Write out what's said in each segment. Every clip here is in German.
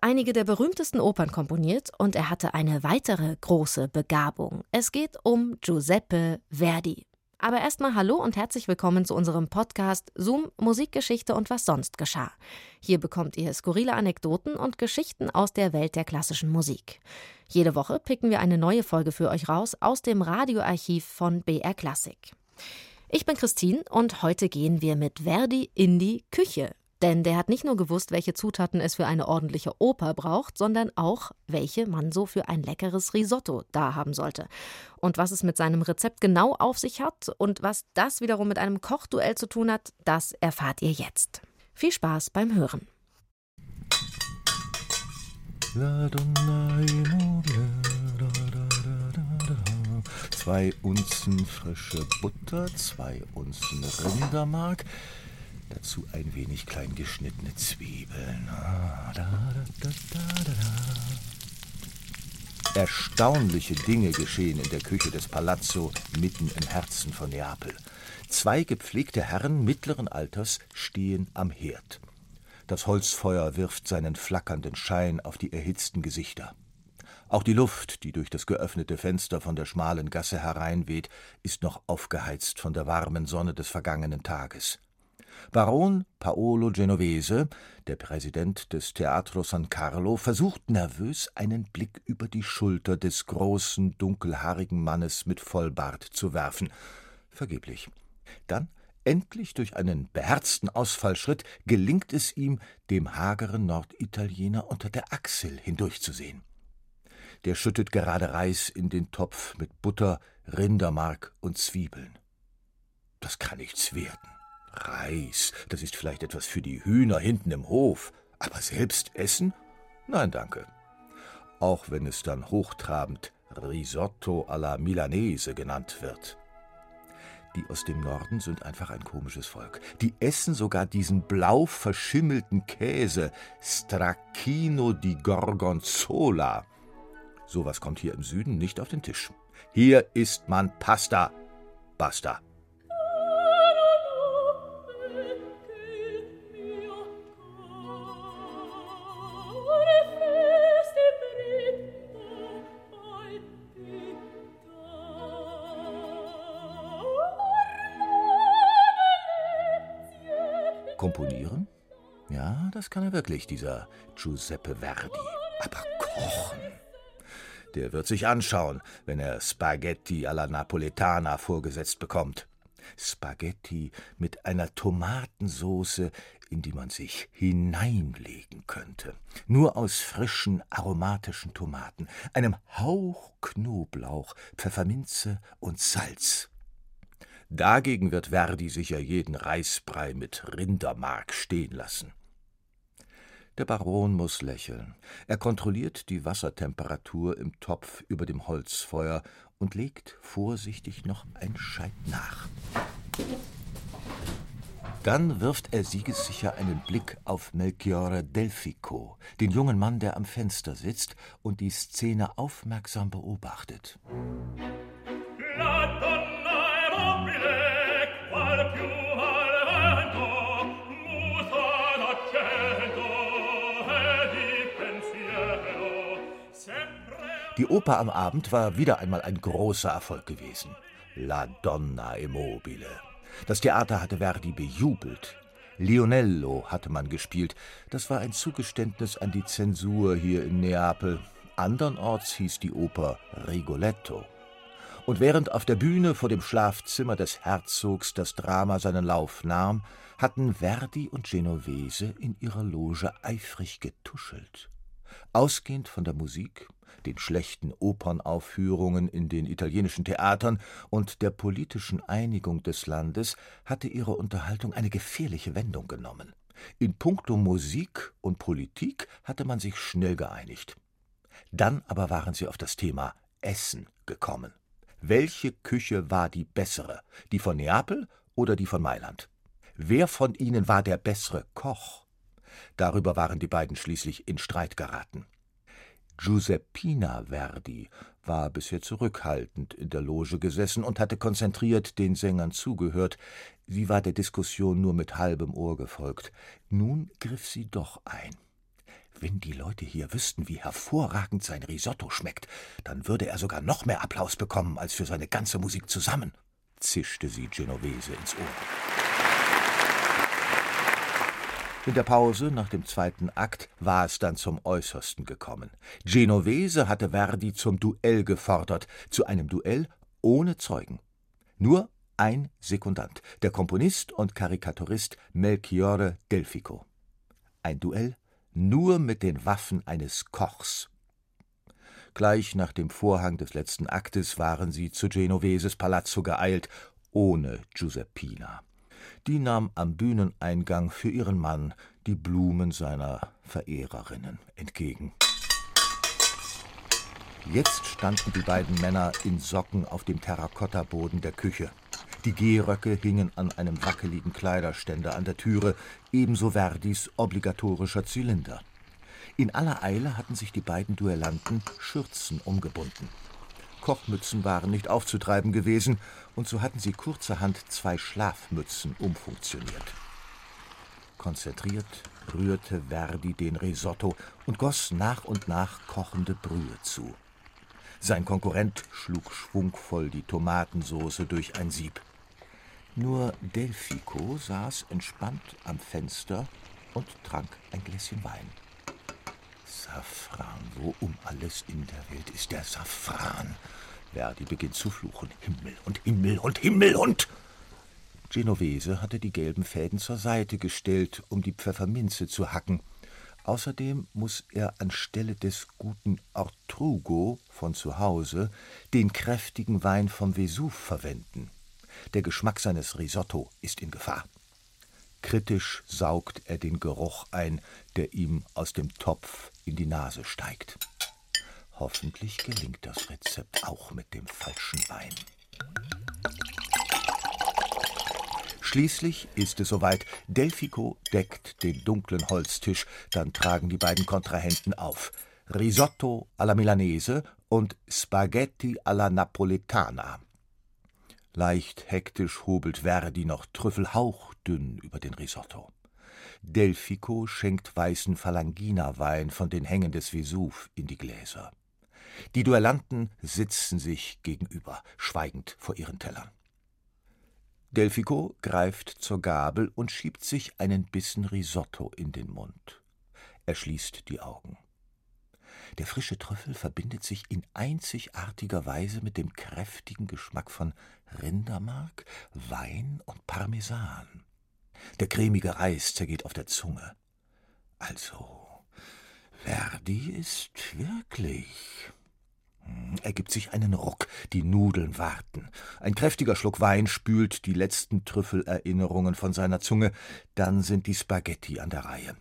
einige der berühmtesten Opern komponiert und er hatte eine weitere große Begabung. Es geht um Giuseppe Verdi. Aber erstmal hallo und herzlich willkommen zu unserem Podcast Zoom Musikgeschichte und was sonst geschah. Hier bekommt ihr skurrile Anekdoten und Geschichten aus der Welt der klassischen Musik. Jede Woche picken wir eine neue Folge für euch raus aus dem Radioarchiv von BR Classic. Ich bin Christine und heute gehen wir mit Verdi in die Küche. Denn der hat nicht nur gewusst, welche Zutaten es für eine ordentliche Oper braucht, sondern auch, welche man so für ein leckeres Risotto da haben sollte. Und was es mit seinem Rezept genau auf sich hat und was das wiederum mit einem Kochduell zu tun hat, das erfahrt ihr jetzt. Viel Spaß beim Hören. Zwei Unzen frische Butter, zwei Unzen Rindermark, Dazu ein wenig klein geschnittene Zwiebeln. Ah, Erstaunliche Dinge geschehen in der Küche des Palazzo mitten im Herzen von Neapel. Zwei gepflegte Herren mittleren Alters stehen am Herd. Das Holzfeuer wirft seinen flackernden Schein auf die erhitzten Gesichter. Auch die Luft, die durch das geöffnete Fenster von der schmalen Gasse hereinweht, ist noch aufgeheizt von der warmen Sonne des vergangenen Tages. Baron Paolo Genovese, der Präsident des Teatro San Carlo, versucht nervös einen Blick über die Schulter des großen, dunkelhaarigen Mannes mit Vollbart zu werfen. Vergeblich. Dann, endlich durch einen beherzten Ausfallschritt, gelingt es ihm, dem hageren Norditaliener unter der Achsel hindurchzusehen. Der schüttet gerade Reis in den Topf mit Butter, Rindermark und Zwiebeln. Das kann nichts werden. Reis, das ist vielleicht etwas für die Hühner hinten im Hof, aber selbst essen? Nein, danke. Auch wenn es dann hochtrabend Risotto alla Milanese genannt wird. Die aus dem Norden sind einfach ein komisches Volk. Die essen sogar diesen blau verschimmelten Käse, Stracchino di Gorgonzola. Sowas kommt hier im Süden nicht auf den Tisch. Hier isst man Pasta. Basta. Komponieren? Ja, das kann er wirklich, dieser Giuseppe Verdi. Aber kochen? Der wird sich anschauen, wenn er Spaghetti alla Napoletana vorgesetzt bekommt. Spaghetti mit einer Tomatensoße, in die man sich hineinlegen könnte. Nur aus frischen, aromatischen Tomaten, einem Hauch Knoblauch, Pfefferminze und Salz. Dagegen wird Verdi sicher jeden Reisbrei mit Rindermark stehen lassen. Der Baron muss lächeln. Er kontrolliert die Wassertemperatur im Topf über dem Holzfeuer und legt vorsichtig noch ein Scheit nach. Dann wirft er siegessicher einen Blick auf Melchiorre Delfico, den jungen Mann, der am Fenster sitzt und die Szene aufmerksam beobachtet. Die Oper am Abend war wieder einmal ein großer Erfolg gewesen. La Donna Immobile. Das Theater hatte Verdi bejubelt. Lionello hatte man gespielt. Das war ein Zugeständnis an die Zensur hier in Neapel. Andernorts hieß die Oper Rigoletto. Und während auf der Bühne vor dem Schlafzimmer des Herzogs das Drama seinen Lauf nahm, hatten Verdi und Genovese in ihrer Loge eifrig getuschelt. Ausgehend von der Musik, den schlechten Opernaufführungen in den italienischen Theatern und der politischen Einigung des Landes hatte ihre Unterhaltung eine gefährliche Wendung genommen. In puncto Musik und Politik hatte man sich schnell geeinigt. Dann aber waren sie auf das Thema Essen gekommen. Welche Küche war die bessere, die von Neapel oder die von Mailand? Wer von ihnen war der bessere Koch? Darüber waren die beiden schließlich in Streit geraten. Giuseppina Verdi war bisher zurückhaltend in der Loge gesessen und hatte konzentriert den Sängern zugehört. Sie war der Diskussion nur mit halbem Ohr gefolgt. Nun griff sie doch ein. Wenn die Leute hier wüssten, wie hervorragend sein Risotto schmeckt, dann würde er sogar noch mehr Applaus bekommen als für seine ganze Musik zusammen, zischte sie Genovese ins Ohr. In der Pause nach dem zweiten Akt war es dann zum Äußersten gekommen. Genovese hatte Verdi zum Duell gefordert, zu einem Duell ohne Zeugen. Nur ein Sekundant, der Komponist und Karikaturist Melchiorre Delfico. Ein Duell nur mit den Waffen eines Kochs. Gleich nach dem Vorhang des letzten Aktes waren sie zu Genoveses Palazzo geeilt, ohne Giuseppina. Die nahm am Bühneneingang für ihren Mann die Blumen seiner Verehrerinnen entgegen. Jetzt standen die beiden Männer in Socken auf dem Terrakottaboden der Küche. Die Gehröcke hingen an einem wackeligen Kleiderständer an der Türe, ebenso Verdis obligatorischer Zylinder. In aller Eile hatten sich die beiden Duellanten Schürzen umgebunden. Kochmützen waren nicht aufzutreiben gewesen, und so hatten sie kurzerhand zwei Schlafmützen umfunktioniert. Konzentriert rührte Verdi den Risotto und goss nach und nach kochende Brühe zu. Sein Konkurrent schlug schwungvoll die Tomatensoße durch ein Sieb. Nur Delfico saß entspannt am Fenster und trank ein Gläschen Wein. Safran, wo um alles in der Welt ist der Safran? Verdi beginnt zu fluchen. Himmel und Himmel und Himmel und. Genovese hatte die gelben Fäden zur Seite gestellt, um die Pfefferminze zu hacken. Außerdem muss er anstelle des guten Ortrugo von zu Hause den kräftigen Wein vom Vesuv verwenden. Der Geschmack seines Risotto ist in Gefahr. Kritisch saugt er den Geruch ein, der ihm aus dem Topf in die Nase steigt. Hoffentlich gelingt das Rezept auch mit dem falschen Wein. Schließlich ist es soweit. Delfico deckt den dunklen Holztisch, dann tragen die beiden Kontrahenten auf. Risotto alla Milanese und Spaghetti alla Napoletana. Leicht hektisch hobelt Verdi noch Trüffel hauchdünn über den Risotto. Delfico schenkt weißen Falangina-Wein von den Hängen des Vesuv in die Gläser. Die Duellanten sitzen sich gegenüber, schweigend vor ihren Tellern. Delfico greift zur Gabel und schiebt sich einen Bissen Risotto in den Mund. Er schließt die Augen. Der frische Trüffel verbindet sich in einzigartiger Weise mit dem kräftigen Geschmack von Rindermark, Wein und Parmesan. Der cremige Reis zergeht auf der Zunge. Also, Verdi ist wirklich. Hm, er gibt sich einen Ruck, die Nudeln warten. Ein kräftiger Schluck Wein spült die letzten Trüffelerinnerungen von seiner Zunge, dann sind die Spaghetti an der Reihe.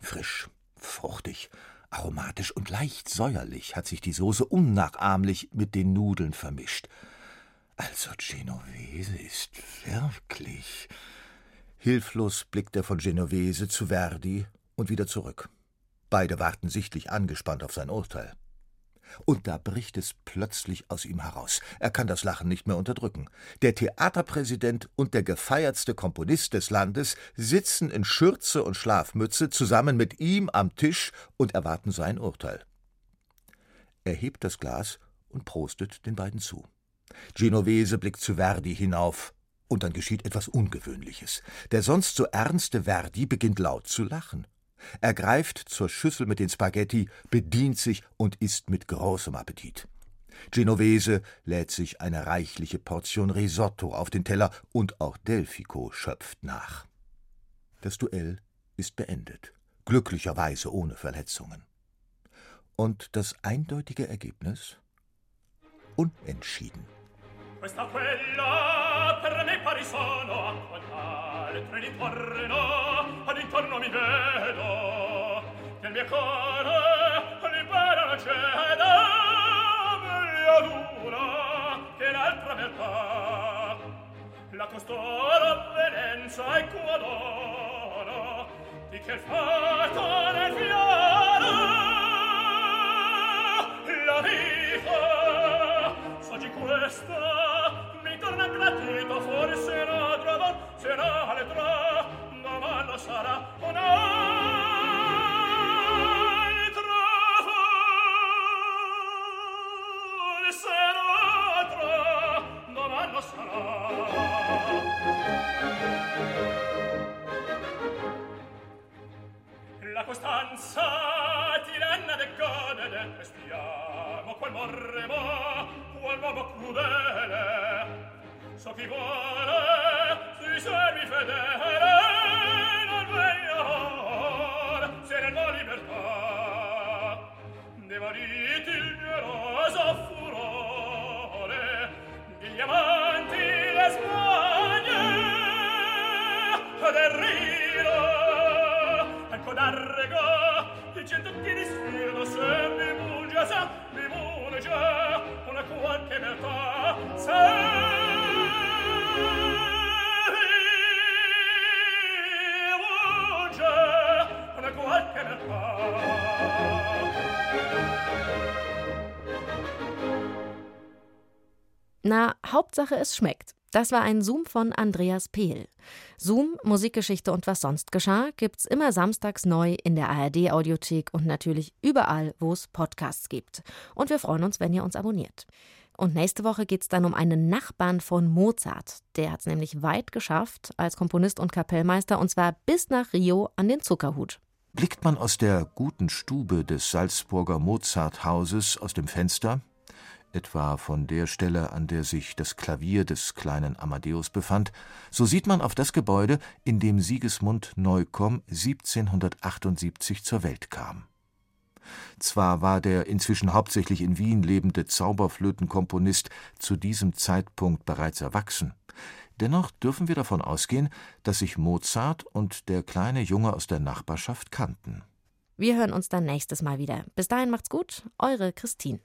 Frisch, fruchtig, aromatisch und leicht säuerlich hat sich die Soße unnachahmlich mit den Nudeln vermischt. Also Genovese ist wirklich. Hilflos blickt er von Genovese zu Verdi und wieder zurück. Beide warten sichtlich angespannt auf sein Urteil. Und da bricht es plötzlich aus ihm heraus. Er kann das Lachen nicht mehr unterdrücken. Der Theaterpräsident und der gefeiertste Komponist des Landes sitzen in Schürze und Schlafmütze zusammen mit ihm am Tisch und erwarten sein Urteil. Er hebt das Glas und prostet den beiden zu. Genovese blickt zu Verdi hinauf, und dann geschieht etwas Ungewöhnliches. Der sonst so ernste Verdi beginnt laut zu lachen. Er greift zur Schüssel mit den Spaghetti, bedient sich und isst mit großem Appetit. Genovese lädt sich eine reichliche Portion Risotto auf den Teller und auch Delfico schöpft nach. Das Duell ist beendet, glücklicherweise ohne Verletzungen. Und das eindeutige Ergebnis? Unentschieden. questa quella per me pari sono a quant'altre tre d'intorno all'intorno mi vedo nel mio cuore libera la ceda meglio che l'altra verità la costora avvenenza e quadona di che il fatto nel fiore la vita so di questa donna gradita forse la trovo sarà le tra ma lo sarà. La costanza tiranna de godede, espiamo qual morremo, qual uomo crudele, so chi vuole sui servi fedele non veglior serena libertà. Devariti il mio rosa furore digli amanti le spagne ad errino anco d'arrego dicendo che di sfirno se mi mungia sa mi mungia una qualche realtà se Na, Hauptsache es schmeckt. Das war ein Zoom von Andreas Pehl. Zoom, Musikgeschichte und was sonst geschah, gibt's immer samstags neu in der ARD Audiothek und natürlich überall, wo es Podcasts gibt. Und wir freuen uns, wenn ihr uns abonniert. Und nächste Woche geht's dann um einen Nachbarn von Mozart. Der hat's nämlich weit geschafft als Komponist und Kapellmeister und zwar bis nach Rio an den Zuckerhut. Blickt man aus der guten Stube des Salzburger Mozarthauses aus dem Fenster, etwa von der Stelle, an der sich das Klavier des kleinen Amadeus befand, so sieht man auf das Gebäude, in dem Sigismund Neukomm 1778 zur Welt kam. Zwar war der inzwischen hauptsächlich in Wien lebende Zauberflötenkomponist zu diesem Zeitpunkt bereits erwachsen, dennoch dürfen wir davon ausgehen, dass sich Mozart und der kleine Junge aus der Nachbarschaft kannten. Wir hören uns dann nächstes Mal wieder. Bis dahin macht's gut, eure Christine.